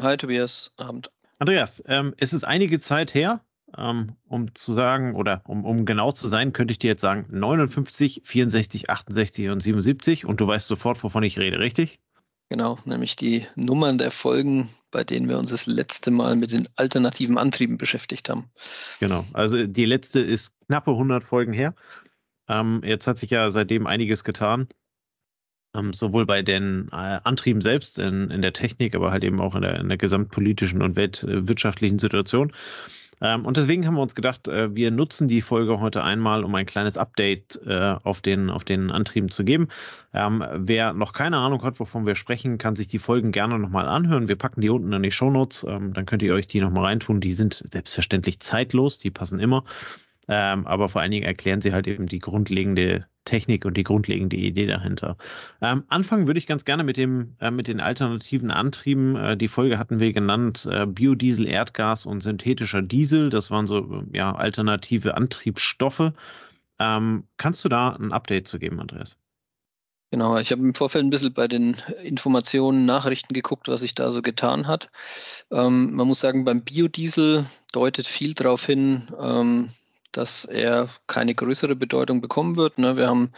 Hi Tobias, Abend. Andreas, ähm, es ist einige Zeit her, ähm, um zu sagen, oder um, um genau zu sein, könnte ich dir jetzt sagen 59, 64, 68 und 77 und du weißt sofort, wovon ich rede, richtig? Genau, nämlich die Nummern der Folgen, bei denen wir uns das letzte Mal mit den alternativen Antrieben beschäftigt haben. Genau, also die letzte ist knappe 100 Folgen her. Ähm, jetzt hat sich ja seitdem einiges getan. Ähm, sowohl bei den äh, Antrieben selbst in, in der Technik, aber halt eben auch in der, in der gesamtpolitischen und weltwirtschaftlichen Situation. Ähm, und deswegen haben wir uns gedacht, äh, wir nutzen die Folge heute einmal, um ein kleines Update äh, auf, den, auf den Antrieben zu geben. Ähm, wer noch keine Ahnung hat, wovon wir sprechen, kann sich die Folgen gerne nochmal anhören. Wir packen die unten in die Shownotes, ähm, dann könnt ihr euch die nochmal reintun. Die sind selbstverständlich zeitlos, die passen immer. Ähm, aber vor allen Dingen erklären sie halt eben die grundlegende Technik und die grundlegende Idee dahinter. Ähm, anfangen würde ich ganz gerne mit dem äh, mit den alternativen Antrieben. Äh, die Folge hatten wir genannt äh, Biodiesel, Erdgas und synthetischer Diesel. Das waren so ja alternative Antriebsstoffe. Ähm, kannst du da ein Update zu geben, Andreas? Genau, ich habe im Vorfeld ein bisschen bei den Informationen, Nachrichten geguckt, was sich da so getan hat. Ähm, man muss sagen, beim Biodiesel deutet viel darauf hin, ähm, dass er keine größere Bedeutung bekommen wird. Ne? Wir haben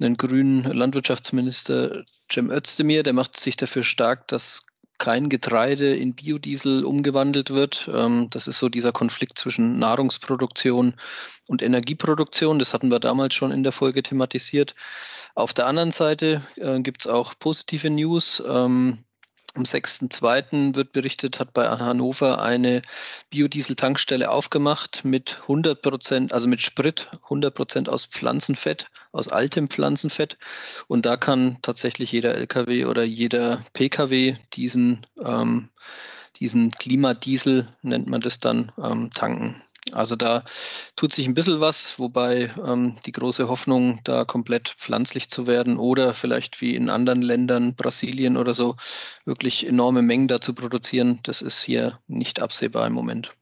einen grünen Landwirtschaftsminister, Cem Özdemir, der macht sich dafür stark, dass kein Getreide in Biodiesel umgewandelt wird. Ähm, das ist so dieser Konflikt zwischen Nahrungsproduktion und Energieproduktion. Das hatten wir damals schon in der Folge thematisiert. Auf der anderen Seite äh, gibt es auch positive News. Ähm, am 6.2. wird berichtet, hat bei Hannover eine Biodiesel-Tankstelle aufgemacht mit 100 Prozent, also mit Sprit, 100 Prozent aus Pflanzenfett, aus altem Pflanzenfett. Und da kann tatsächlich jeder LKW oder jeder PKW diesen, ähm, diesen Klimadiesel, nennt man das dann, ähm, tanken. Also da tut sich ein bisschen was, wobei ähm, die große Hoffnung, da komplett pflanzlich zu werden oder vielleicht wie in anderen Ländern, Brasilien oder so, wirklich enorme Mengen da zu produzieren, das ist hier nicht absehbar im Moment.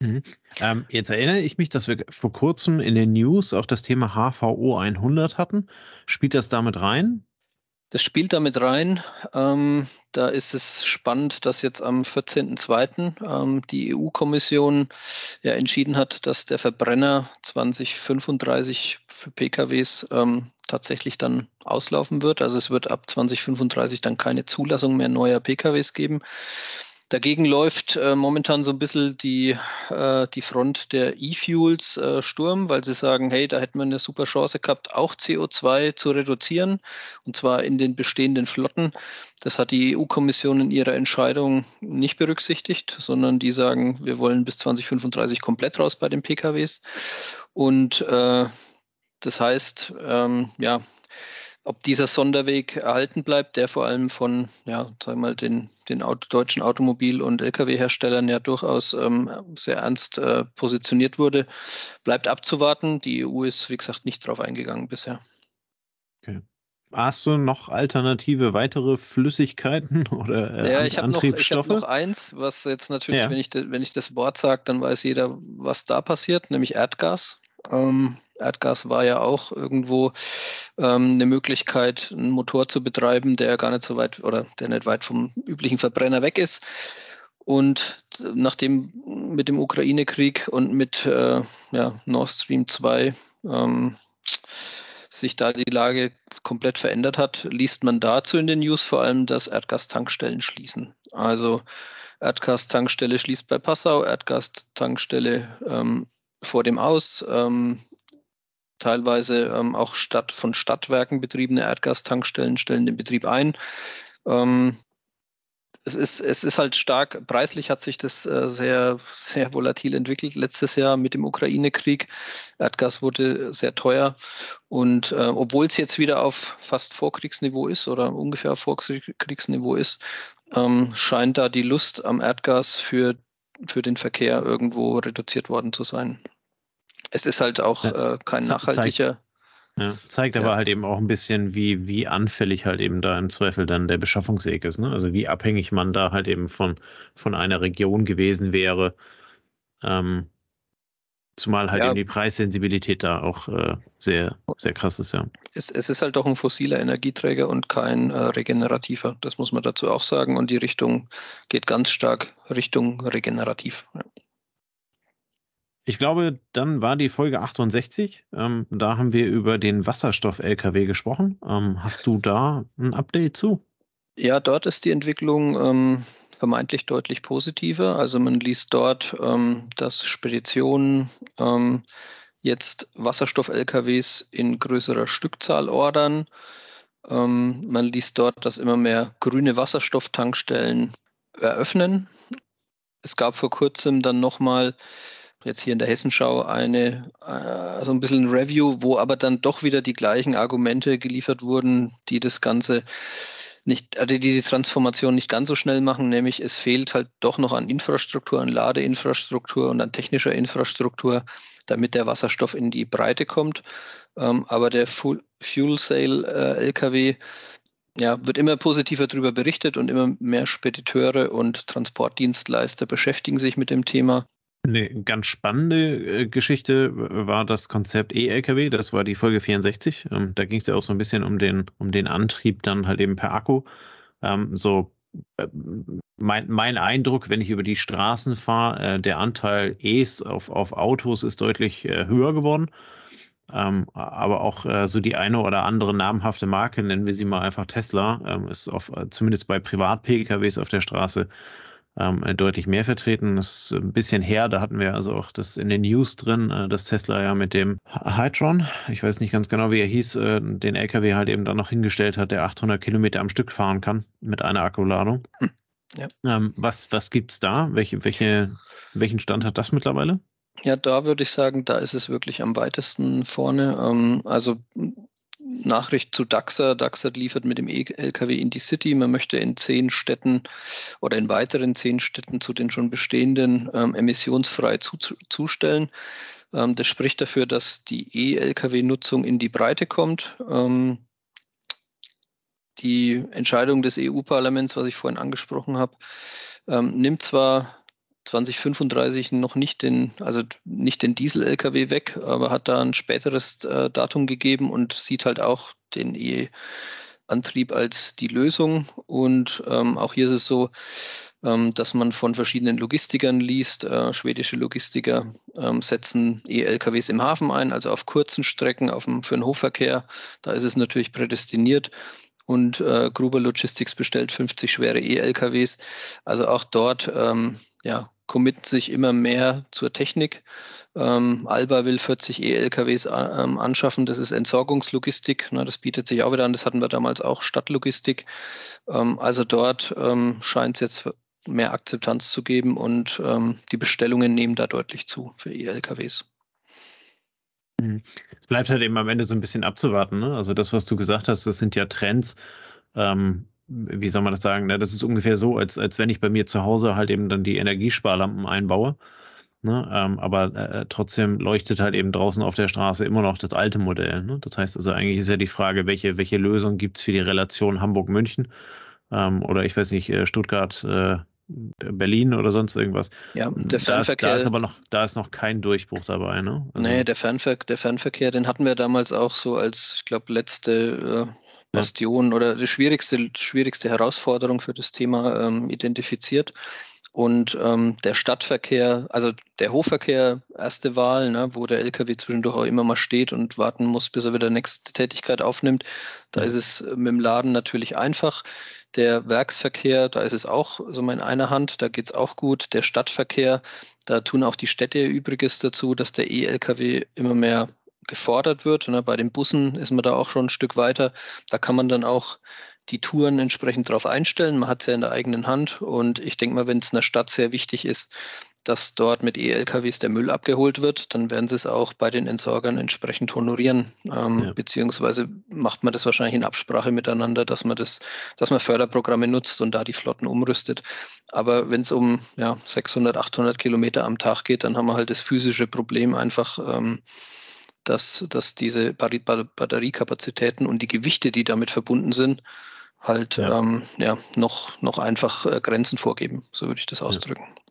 Mhm. Ähm, jetzt erinnere ich mich, dass wir vor kurzem in den News auch das Thema HVO 100 hatten. Spielt das damit rein? Das spielt damit rein. Ähm, da ist es spannend, dass jetzt am 14.02. Ähm, die EU-Kommission ja entschieden hat, dass der Verbrenner 2035 für PKWs ähm, tatsächlich dann auslaufen wird. Also es wird ab 2035 dann keine Zulassung mehr neuer PKWs geben. Dagegen läuft äh, momentan so ein bisschen die, äh, die Front der E-Fuels äh, Sturm, weil sie sagen, hey, da hätten wir eine super Chance gehabt, auch CO2 zu reduzieren, und zwar in den bestehenden Flotten. Das hat die EU-Kommission in ihrer Entscheidung nicht berücksichtigt, sondern die sagen, wir wollen bis 2035 komplett raus bei den PKWs. Und äh, das heißt, ähm, ja, ob dieser Sonderweg erhalten bleibt, der vor allem von, ja, sagen wir mal, den, den Auto, deutschen Automobil- und Lkw-Herstellern ja durchaus ähm, sehr ernst äh, positioniert wurde, bleibt abzuwarten. Die EU ist, wie gesagt, nicht drauf eingegangen bisher. Okay. Hast du noch alternative weitere Flüssigkeiten oder äh, ja, ich habe noch, hab noch eins, was jetzt natürlich, ja. wenn, ich wenn ich das Wort sage, dann weiß jeder, was da passiert, nämlich Erdgas. Ähm, Erdgas war ja auch irgendwo ähm, eine Möglichkeit, einen Motor zu betreiben, der gar nicht so weit oder der nicht weit vom üblichen Verbrenner weg ist. Und nachdem mit dem Ukraine-Krieg und mit äh, ja, Nord Stream 2 ähm, sich da die Lage komplett verändert hat, liest man dazu in den News vor allem, dass Erdgastankstellen schließen. Also Erdgastankstelle schließt bei Passau, Erdgastankstelle ähm, vor dem Aus, ähm, teilweise ähm, auch Stadt, von Stadtwerken betriebene Erdgastankstellen stellen den Betrieb ein. Ähm, es ist, es ist halt stark, preislich hat sich das äh, sehr, sehr volatil entwickelt letztes Jahr mit dem Ukraine-Krieg. Erdgas wurde sehr teuer und äh, obwohl es jetzt wieder auf fast Vorkriegsniveau ist oder ungefähr auf Vorkriegsniveau ist, ähm, scheint da die Lust am Erdgas für, für den Verkehr irgendwo reduziert worden zu sein. Es ist halt auch äh, kein nachhaltiger. Ja, zeigt aber ja. halt eben auch ein bisschen, wie, wie anfällig halt eben da im Zweifel dann der Beschaffungsweg ist. Ne? Also wie abhängig man da halt eben von, von einer Region gewesen wäre. Ähm, zumal halt ja. eben die Preissensibilität da auch äh, sehr, sehr krass ist, ja. Es, es, ist halt doch ein fossiler Energieträger und kein äh, regenerativer. Das muss man dazu auch sagen. Und die Richtung geht ganz stark Richtung regenerativ. Ja. Ich glaube, dann war die Folge 68. Ähm, da haben wir über den Wasserstoff-LKW gesprochen. Ähm, hast du da ein Update zu? Ja, dort ist die Entwicklung ähm, vermeintlich deutlich positiver. Also man liest dort, ähm, dass Speditionen ähm, jetzt Wasserstoff-LKWs in größerer Stückzahl ordern. Ähm, man liest dort, dass immer mehr grüne Wasserstofftankstellen eröffnen. Es gab vor kurzem dann nochmal jetzt hier in der Hessenschau eine, äh, so ein bisschen ein Review, wo aber dann doch wieder die gleichen Argumente geliefert wurden, die das Ganze nicht, also die die Transformation nicht ganz so schnell machen, nämlich es fehlt halt doch noch an Infrastruktur, an Ladeinfrastruktur und an technischer Infrastruktur, damit der Wasserstoff in die Breite kommt. Ähm, aber der Fuel Cell äh, LKW ja, wird immer positiver darüber berichtet und immer mehr Spediteure und Transportdienstleister beschäftigen sich mit dem Thema. Eine ganz spannende äh, Geschichte war das Konzept E-LKW, das war die Folge 64. Ähm, da ging es ja auch so ein bisschen um den, um den Antrieb dann halt eben per Akku. Ähm, so äh, mein, mein Eindruck, wenn ich über die Straßen fahre, äh, der Anteil E's auf, auf Autos ist deutlich höher geworden. Ähm, aber auch so die eine oder andere namhafte Marke, nennen wir sie mal einfach Tesla, ist auf, zumindest bei Privat-PKWs auf der Straße ähm, deutlich mehr vertreten. Das ist ein bisschen her, da hatten wir also auch das in den News drin, äh, dass Tesla ja mit dem Hydron, ich weiß nicht ganz genau, wie er hieß, äh, den LKW halt eben dann noch hingestellt hat, der 800 Kilometer am Stück fahren kann mit einer Akkuladung. Ja. Ähm, was was gibt es da? Welche, welche, welchen Stand hat das mittlerweile? Ja, da würde ich sagen, da ist es wirklich am weitesten vorne. Ähm, also Nachricht zu Daxa. Daxa liefert mit dem LKW in die City. Man möchte in zehn Städten oder in weiteren zehn Städten zu den schon bestehenden ähm, emissionsfrei zu, zustellen. Ähm, das spricht dafür, dass die E-Lkw-Nutzung in die Breite kommt. Ähm, die Entscheidung des EU-Parlaments, was ich vorhin angesprochen habe, ähm, nimmt zwar 2035 noch nicht den, also nicht den Diesel-LKW weg, aber hat da ein späteres äh, Datum gegeben und sieht halt auch den E-Antrieb als die Lösung. Und ähm, auch hier ist es so, ähm, dass man von verschiedenen Logistikern liest. Äh, schwedische Logistiker ähm, setzen E-LKWs im Hafen ein, also auf kurzen Strecken auf dem, für den Hochverkehr. Da ist es natürlich prädestiniert und äh, Gruber Logistics bestellt 50 schwere E-LKWs. Also auch dort ähm, ja, committen sich immer mehr zur Technik. Ähm, Alba will 40 E-LKWs ähm, anschaffen. Das ist Entsorgungslogistik. Ne, das bietet sich auch wieder an. Das hatten wir damals auch Stadtlogistik. Ähm, also dort ähm, scheint es jetzt mehr Akzeptanz zu geben und ähm, die Bestellungen nehmen da deutlich zu für E-LKWs. Mhm. Es bleibt halt eben am Ende so ein bisschen abzuwarten. Ne? Also das, was du gesagt hast, das sind ja Trends. Ähm, wie soll man das sagen? Ne? Das ist ungefähr so, als, als wenn ich bei mir zu Hause halt eben dann die Energiesparlampen einbaue. Ne? Ähm, aber äh, trotzdem leuchtet halt eben draußen auf der Straße immer noch das alte Modell. Ne? Das heißt also, eigentlich ist ja die Frage, welche, welche Lösung gibt es für die Relation Hamburg-München ähm, oder ich weiß nicht, äh, Stuttgart, äh, Berlin oder sonst irgendwas. Ja, der Fernverkehr. Da ist, da ist aber noch, da ist noch kein Durchbruch dabei, ne? Also, nee, der, Fernver der Fernverkehr, den hatten wir damals auch so als, ich glaube, letzte äh, Bastion oder die schwierigste, schwierigste Herausforderung für das Thema ähm, identifiziert. Und ähm, der Stadtverkehr, also der Hochverkehr, erste Wahl, ne, wo der LKW zwischendurch auch immer mal steht und warten muss, bis er wieder nächste Tätigkeit aufnimmt. Da ist es mit dem Laden natürlich einfach. Der Werksverkehr, da ist es auch so mal in einer Hand, da geht es auch gut. Der Stadtverkehr, da tun auch die Städte ihr Übriges dazu, dass der E-Lkw immer mehr gefordert wird. Ne? Bei den Bussen ist man da auch schon ein Stück weiter. Da kann man dann auch die Touren entsprechend darauf einstellen. Man hat es ja in der eigenen Hand. Und ich denke mal, wenn es einer Stadt sehr wichtig ist, dass dort mit E-LKWs der Müll abgeholt wird, dann werden sie es auch bei den Entsorgern entsprechend honorieren. Ähm, ja. Beziehungsweise macht man das wahrscheinlich in Absprache miteinander, dass man das, dass man Förderprogramme nutzt und da die Flotten umrüstet. Aber wenn es um ja, 600, 800 Kilometer am Tag geht, dann haben wir halt das physische Problem einfach, ähm, dass, dass diese Batteriekapazitäten und die Gewichte, die damit verbunden sind, halt ja. Ähm, ja noch, noch einfach äh, Grenzen vorgeben, so würde ich das ausdrücken. Ja.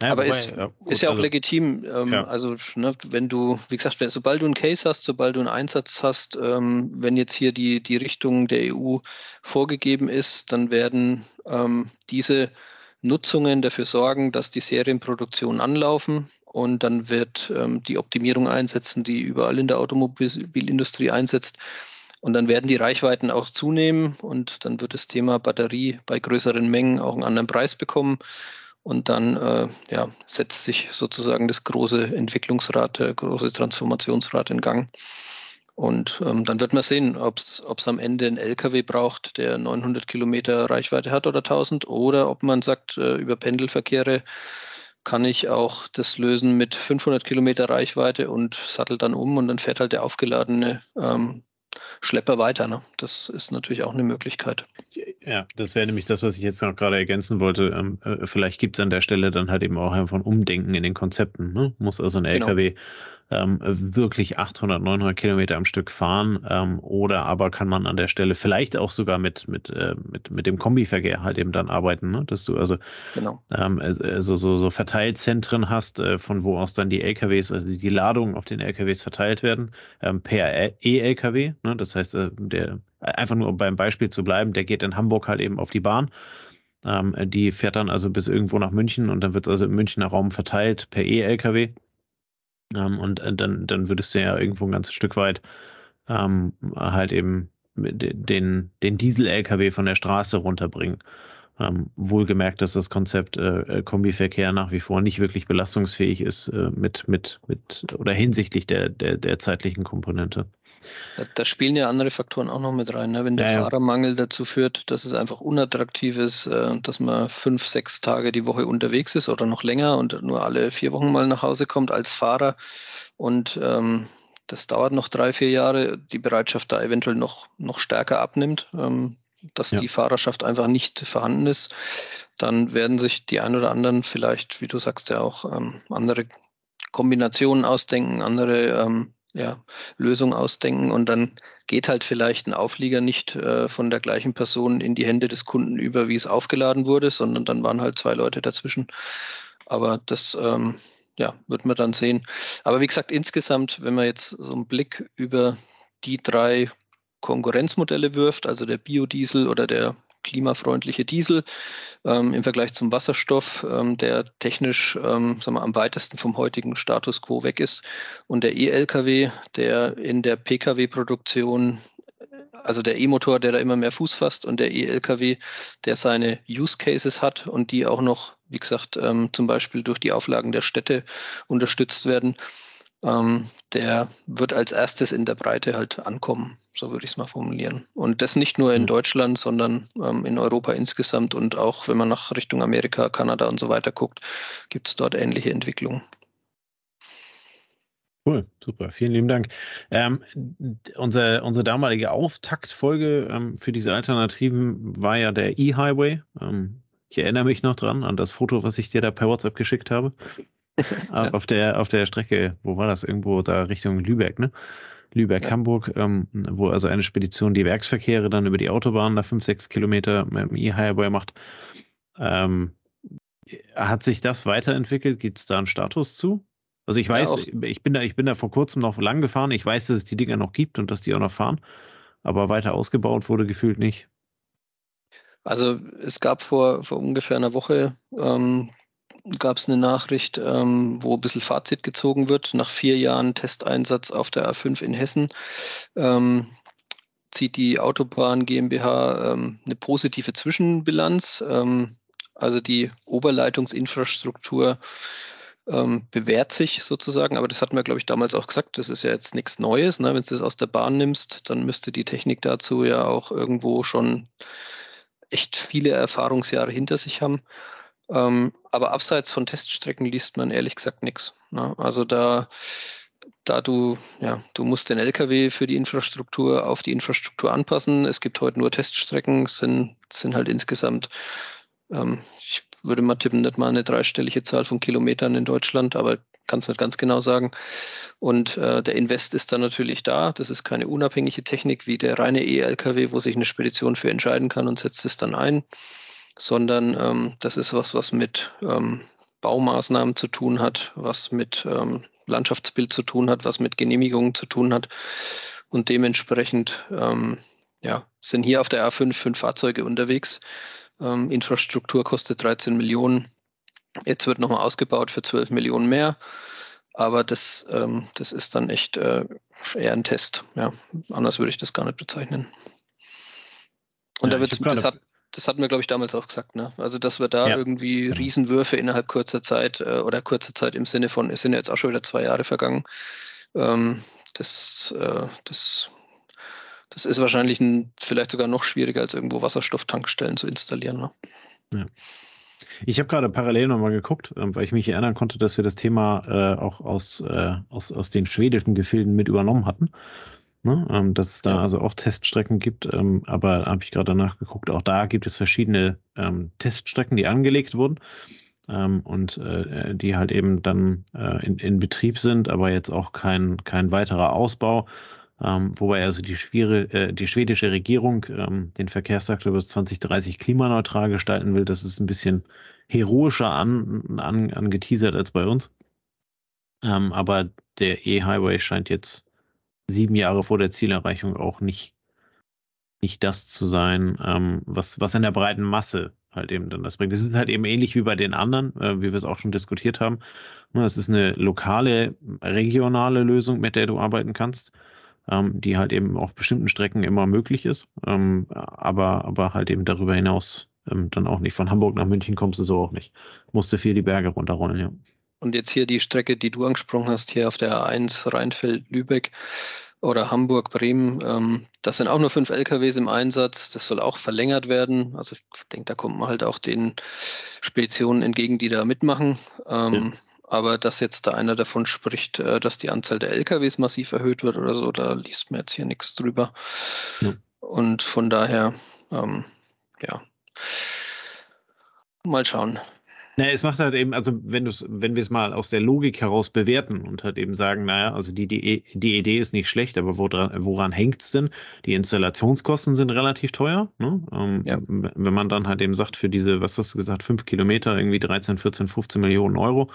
Naja, Aber wobei, ist, ja, gut, ist ja auch also, legitim. Ähm, ja. Also, ne, wenn du, wie gesagt, wenn, sobald du einen Case hast, sobald du einen Einsatz hast, ähm, wenn jetzt hier die, die Richtung der EU vorgegeben ist, dann werden ähm, diese Nutzungen dafür sorgen, dass die Serienproduktion anlaufen und dann wird ähm, die Optimierung einsetzen, die überall in der Automobilindustrie einsetzt. Und dann werden die Reichweiten auch zunehmen und dann wird das Thema Batterie bei größeren Mengen auch einen anderen Preis bekommen. Und dann äh, ja, setzt sich sozusagen das große Entwicklungsrad, der große Transformationsrad in Gang. Und ähm, dann wird man sehen, ob es am Ende einen LKW braucht, der 900 Kilometer Reichweite hat oder 1000, oder ob man sagt, äh, über Pendelverkehre kann ich auch das lösen mit 500 Kilometer Reichweite und sattel dann um und dann fährt halt der aufgeladene ähm, Schlepper weiter. Ne? Das ist natürlich auch eine Möglichkeit. Ja, das wäre nämlich das, was ich jetzt noch gerade ergänzen wollte. Ähm, äh, vielleicht gibt es an der Stelle dann halt eben auch einfach ein Umdenken in den Konzepten. Ne? Muss also ein LKW genau ähm, wirklich 800, 900 Kilometer am Stück fahren ähm, oder aber kann man an der Stelle vielleicht auch sogar mit, mit, äh, mit, mit dem Kombiverkehr halt eben dann arbeiten, ne? dass du also, genau. ähm, also so, so Verteilzentren hast, äh, von wo aus dann die LKWs, also die Ladungen auf den LKWs verteilt werden, ähm, per E-LKW. Ne? Das heißt, äh, der einfach nur um beim Beispiel zu bleiben, der geht in Hamburg halt eben auf die Bahn. Ähm, die fährt dann also bis irgendwo nach München und dann wird es also im Münchner Raum verteilt per E-LKW. Ähm, und äh, dann, dann würdest du ja irgendwo ein ganzes Stück weit ähm, halt eben den, den Diesel-LKW von der Straße runterbringen. Ähm, wohlgemerkt, dass das Konzept äh, äh, Kombiverkehr nach wie vor nicht wirklich belastungsfähig ist äh, mit, mit, mit oder hinsichtlich der, der, der zeitlichen Komponente. Da, da, spielen ja andere Faktoren auch noch mit rein. Ne? Wenn der ja, Fahrermangel dazu führt, dass es einfach unattraktiv ist, äh, dass man fünf, sechs Tage die Woche unterwegs ist oder noch länger und nur alle vier Wochen mal nach Hause kommt als Fahrer und ähm, das dauert noch drei, vier Jahre, die Bereitschaft da eventuell noch, noch stärker abnimmt, ähm, dass ja. die Fahrerschaft einfach nicht vorhanden ist, dann werden sich die ein oder anderen vielleicht, wie du sagst, ja auch ähm, andere Kombinationen ausdenken, andere ähm, ja, Lösung ausdenken und dann geht halt vielleicht ein Auflieger nicht äh, von der gleichen Person in die Hände des Kunden über, wie es aufgeladen wurde, sondern dann waren halt zwei Leute dazwischen. Aber das ähm, ja, wird man dann sehen. Aber wie gesagt, insgesamt, wenn man jetzt so einen Blick über die drei Konkurrenzmodelle wirft, also der Biodiesel oder der klimafreundliche Diesel ähm, im Vergleich zum Wasserstoff, ähm, der technisch ähm, sagen wir, am weitesten vom heutigen Status quo weg ist. Und der E-Lkw, der in der Pkw-Produktion also der E-Motor, der da immer mehr Fuß fasst und der E-Lkw, der seine Use Cases hat und die auch noch, wie gesagt, ähm, zum Beispiel durch die Auflagen der Städte unterstützt werden, ähm, der wird als erstes in der Breite halt ankommen, so würde ich es mal formulieren. Und das nicht nur in mhm. Deutschland, sondern ähm, in Europa insgesamt und auch wenn man nach Richtung Amerika, Kanada und so weiter guckt, gibt es dort ähnliche Entwicklungen. Cool, super, vielen lieben Dank. Ähm, unser, unsere damalige Auftaktfolge ähm, für diese Alternativen war ja der E-Highway. Ähm, ich erinnere mich noch dran an das Foto, was ich dir da per WhatsApp geschickt habe. ja. auf, der, auf der Strecke, wo war das? Irgendwo da Richtung Lübeck, ne? Lübeck-Hamburg, ja. ähm, wo also eine Spedition die Werksverkehre dann über die Autobahn da fünf, sechs Kilometer mit dem E-Highway macht. Ähm, hat sich das weiterentwickelt? Gibt es da einen Status zu? Also ich weiß, ja, ich bin da, ich bin da vor kurzem noch lang gefahren. Ich weiß, dass es die Dinger noch gibt und dass die auch noch fahren. Aber weiter ausgebaut wurde gefühlt nicht. Also es gab vor, vor ungefähr einer Woche ähm, gab es eine Nachricht, ähm, wo ein bisschen Fazit gezogen wird. Nach vier Jahren Testeinsatz auf der A5 in Hessen ähm, zieht die Autobahn GmbH ähm, eine positive Zwischenbilanz. Ähm, also die Oberleitungsinfrastruktur ähm, bewährt sich sozusagen, aber das hatten wir, glaube ich, damals auch gesagt, das ist ja jetzt nichts Neues. Ne? Wenn du das aus der Bahn nimmst, dann müsste die Technik dazu ja auch irgendwo schon echt viele Erfahrungsjahre hinter sich haben. Ähm, aber abseits von Teststrecken liest man ehrlich gesagt nichts. Ne? Also da, da du, ja, du musst den LKW für die Infrastruktur auf die Infrastruktur anpassen. Es gibt heute nur Teststrecken, sind, sind halt insgesamt, ähm, ich würde mal tippen, nicht mal eine dreistellige Zahl von Kilometern in Deutschland, aber kann es nicht ganz genau sagen. Und äh, der Invest ist dann natürlich da. Das ist keine unabhängige Technik wie der reine E-LKW, wo sich eine Spedition für entscheiden kann und setzt es dann ein sondern ähm, das ist was, was mit ähm, Baumaßnahmen zu tun hat, was mit ähm, Landschaftsbild zu tun hat, was mit Genehmigungen zu tun hat. Und dementsprechend ähm, ja, sind hier auf der A5 fünf Fahrzeuge unterwegs. Ähm, Infrastruktur kostet 13 Millionen. Jetzt wird nochmal ausgebaut für 12 Millionen mehr. Aber das, ähm, das ist dann echt äh, eher ein Test. Ja, anders würde ich das gar nicht bezeichnen. Und ja, da wird hat, das hatten wir, glaube ich, damals auch gesagt, ne? Also, dass wir da ja. irgendwie. Riesenwürfe innerhalb kurzer Zeit äh, oder kurzer Zeit im Sinne von, es sind jetzt auch schon wieder zwei Jahre vergangen. Ähm, das, äh, das, das ist wahrscheinlich ein, vielleicht sogar noch schwieriger, als irgendwo Wasserstofftankstellen zu installieren. Ne? Ja. Ich habe gerade parallel nochmal geguckt, äh, weil ich mich erinnern konnte, dass wir das Thema äh, auch aus, äh, aus, aus den schwedischen Gefilden mit übernommen hatten. Ne? Ähm, dass es da ja. also auch Teststrecken gibt. Ähm, aber habe ich gerade danach geguckt, auch da gibt es verschiedene ähm, Teststrecken, die angelegt wurden ähm, und äh, die halt eben dann äh, in, in, Betrieb sind, aber jetzt auch kein, kein weiterer Ausbau. Ähm, wobei also die, schwere, äh, die schwedische Regierung ähm, den Verkehrssektor bis 2030 klimaneutral gestalten will. Das ist ein bisschen heroischer an, an, angeteasert als bei uns. aber der E-Highway scheint jetzt sieben Jahre vor der Zielerreichung auch nicht, nicht das zu sein, ähm, was, was in der breiten Masse halt eben dann das bringt. Das ist halt eben ähnlich wie bei den anderen, äh, wie wir es auch schon diskutiert haben. Es ist eine lokale, regionale Lösung, mit der du arbeiten kannst, ähm, die halt eben auf bestimmten Strecken immer möglich ist, ähm, aber, aber halt eben darüber hinaus ähm, dann auch nicht. Von Hamburg nach München kommst du so auch nicht. Musste viel die Berge runterrollen, ja. Und jetzt hier die Strecke, die du angesprochen hast, hier auf der A1 Rheinfeld-Lübeck oder Hamburg-Bremen, ähm, das sind auch nur fünf LKWs im Einsatz. Das soll auch verlängert werden. Also ich denke, da kommt man halt auch den Speditionen entgegen, die da mitmachen. Ähm, ja. Aber dass jetzt da einer davon spricht, äh, dass die Anzahl der LKWs massiv erhöht wird oder so, da liest man jetzt hier nichts drüber. Ja. Und von daher, ähm, ja, mal schauen. Naja, es macht halt eben, also wenn du wenn wir es mal aus der Logik heraus bewerten und halt eben sagen, naja, also die, die, die Idee ist nicht schlecht, aber woran, woran hängt es denn? Die Installationskosten sind relativ teuer. Ne? Ähm, ja. Wenn man dann halt eben sagt, für diese, was hast du gesagt, fünf Kilometer irgendwie 13, 14, 15 Millionen Euro.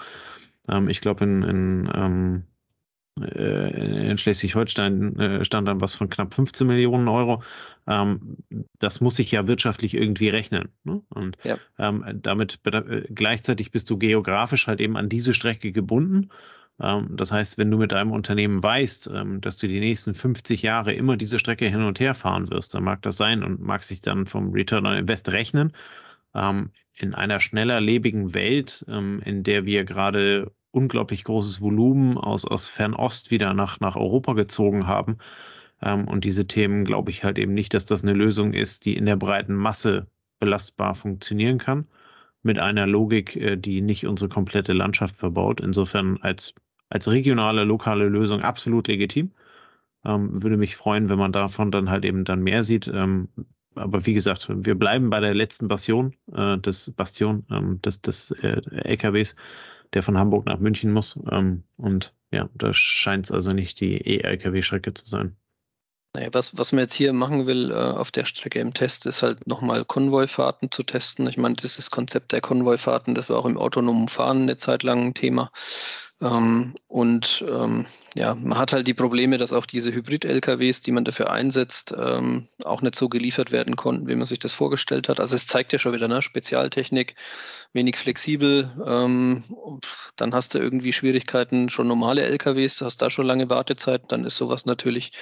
Ähm, ich glaube, in, in ähm, äh, in Schleswig-Holstein äh, stand dann was von knapp 15 Millionen Euro. Ähm, das muss sich ja wirtschaftlich irgendwie rechnen. Ne? Und ja. ähm, damit äh, gleichzeitig bist du geografisch halt eben an diese Strecke gebunden. Ähm, das heißt, wenn du mit deinem Unternehmen weißt, dass du die nächsten 50 Jahre immer diese Strecke hin und her fahren wirst, dann mag das sein und mag sich dann vom Return on Invest rechnen. In einer schneller lebigen Welt, in der wir gerade unglaublich großes Volumen aus, aus Fernost wieder nach, nach Europa gezogen haben. Ähm, und diese Themen glaube ich halt eben nicht, dass das eine Lösung ist, die in der breiten Masse belastbar funktionieren kann, mit einer Logik, äh, die nicht unsere komplette Landschaft verbaut. Insofern als, als regionale, lokale Lösung absolut legitim. Ähm, würde mich freuen, wenn man davon dann halt eben dann mehr sieht. Ähm, aber wie gesagt, wir bleiben bei der letzten Bastion, äh, des Bastion ähm, des, des äh, LKWs der von Hamburg nach München muss. Ähm, und ja, da scheint es also nicht die E-LKW-Strecke zu sein. Naja, was, was man jetzt hier machen will äh, auf der Strecke im Test, ist halt nochmal Konvoifahrten zu testen. Ich meine, das Konzept der Konvoifahrten, das war auch im autonomen Fahren eine Zeit lang ein Thema. Ähm, und ähm, ja, man hat halt die Probleme, dass auch diese Hybrid-LKWs, die man dafür einsetzt, ähm, auch nicht so geliefert werden konnten, wie man sich das vorgestellt hat. Also es zeigt ja schon wieder, ne? Spezialtechnik, wenig flexibel. Ähm, dann hast du irgendwie Schwierigkeiten, schon normale LKWs, hast da schon lange Wartezeiten, dann ist sowas natürlich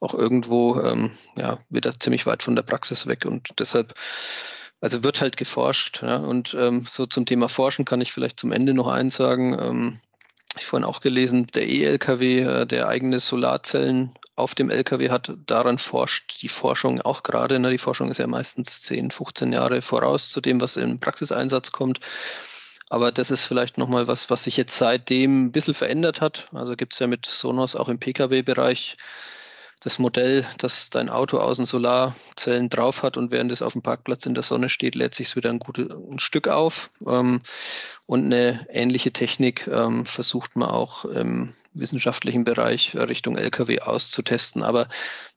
auch irgendwo ähm, ja, wieder ziemlich weit von der Praxis weg. Und deshalb also wird halt geforscht. Ja? Und ähm, so zum Thema Forschen kann ich vielleicht zum Ende noch eins sagen. Ähm, ich vorhin auch gelesen, der E-LKW, äh, der eigene Solarzellen auf dem LKW hat, daran forscht die Forschung auch gerade. Ne? Die Forschung ist ja meistens 10, 15 Jahre voraus zu dem, was im Praxiseinsatz kommt. Aber das ist vielleicht nochmal was, was sich jetzt seitdem ein bisschen verändert hat. Also gibt es ja mit Sonos auch im Pkw-Bereich das Modell, dass dein Auto außen Solarzellen drauf hat und während es auf dem Parkplatz in der Sonne steht, lädt sich es wieder ein, gutes, ein Stück auf. Ähm, und eine ähnliche Technik ähm, versucht man auch im wissenschaftlichen Bereich Richtung Lkw auszutesten. Aber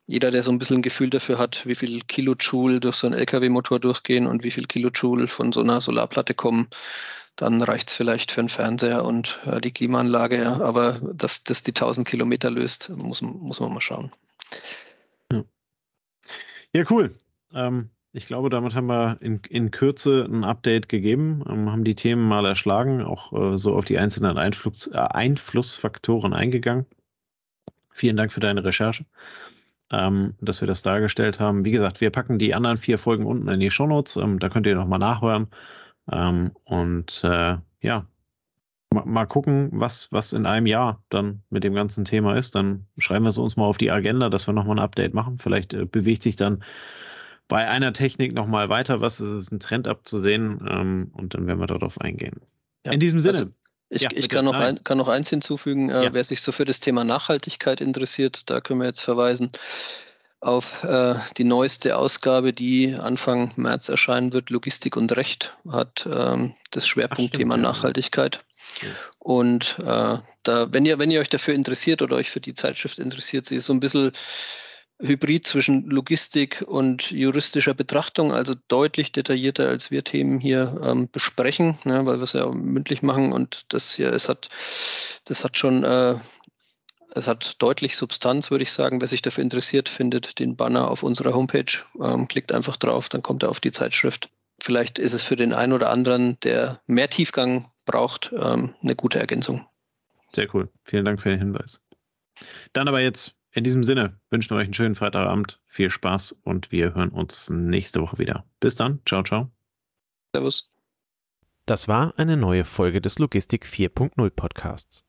jeder, der so ein bisschen ein Gefühl dafür hat, wie viel Kilojoule durch so einen Lkw-Motor durchgehen und wie viel Kilojoule von so einer Solarplatte kommen, dann reicht es vielleicht für einen Fernseher und äh, die Klimaanlage. Ja. Aber dass das die 1000 Kilometer löst, muss, muss man mal schauen. Ja, ja cool. Ähm, ich glaube, damit haben wir in, in Kürze ein Update gegeben, ähm, haben die Themen mal erschlagen, auch äh, so auf die einzelnen Einfluss, äh, Einflussfaktoren eingegangen. Vielen Dank für deine Recherche, ähm, dass wir das dargestellt haben. Wie gesagt, wir packen die anderen vier Folgen unten in die Shownotes. Ähm, da könnt ihr nochmal nachhören. Ähm, und äh, ja, mal, gucken, was, was in einem Jahr dann mit dem ganzen Thema ist. Dann schreiben wir es uns mal auf die Agenda, dass wir nochmal ein Update machen. Vielleicht äh, bewegt sich dann bei einer Technik nochmal weiter, was ist, ist ein Trend abzusehen ähm, und dann werden wir darauf eingehen. Ja, in diesem Sinne. Also ich, ja, ich kann, noch ein, kann noch eins hinzufügen, äh, ja. wer sich so für das Thema Nachhaltigkeit interessiert, da können wir jetzt verweisen auf äh, die neueste Ausgabe, die Anfang März erscheinen wird. Logistik und Recht hat ähm, das Schwerpunktthema Ach, Nachhaltigkeit. Ja. Und äh, da, wenn ihr, wenn ihr euch dafür interessiert oder euch für die Zeitschrift interessiert, sie ist so ein bisschen Hybrid zwischen Logistik und juristischer Betrachtung, also deutlich detaillierter, als wir Themen hier ähm, besprechen, ne, weil wir es ja mündlich machen und das hier, es hat, das hat schon äh, es hat deutlich Substanz, würde ich sagen. Wer sich dafür interessiert, findet den Banner auf unserer Homepage. Ähm, klickt einfach drauf, dann kommt er auf die Zeitschrift. Vielleicht ist es für den einen oder anderen, der mehr Tiefgang braucht, ähm, eine gute Ergänzung. Sehr cool. Vielen Dank für den Hinweis. Dann aber jetzt in diesem Sinne wünschen wir euch einen schönen Freitagabend, viel Spaß und wir hören uns nächste Woche wieder. Bis dann. Ciao, ciao. Servus. Das war eine neue Folge des Logistik 4.0 Podcasts.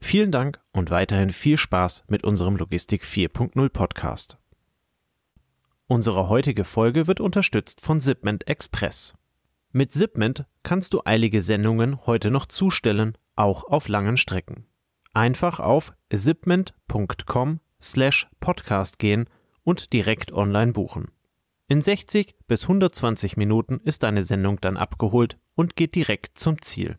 Vielen Dank und weiterhin viel Spaß mit unserem Logistik 4.0 Podcast. Unsere heutige Folge wird unterstützt von Zipment Express. Mit Zipment kannst du eilige Sendungen heute noch zustellen, auch auf langen Strecken. Einfach auf zipment.com slash podcast gehen und direkt online buchen. In 60 bis 120 Minuten ist deine Sendung dann abgeholt und geht direkt zum Ziel.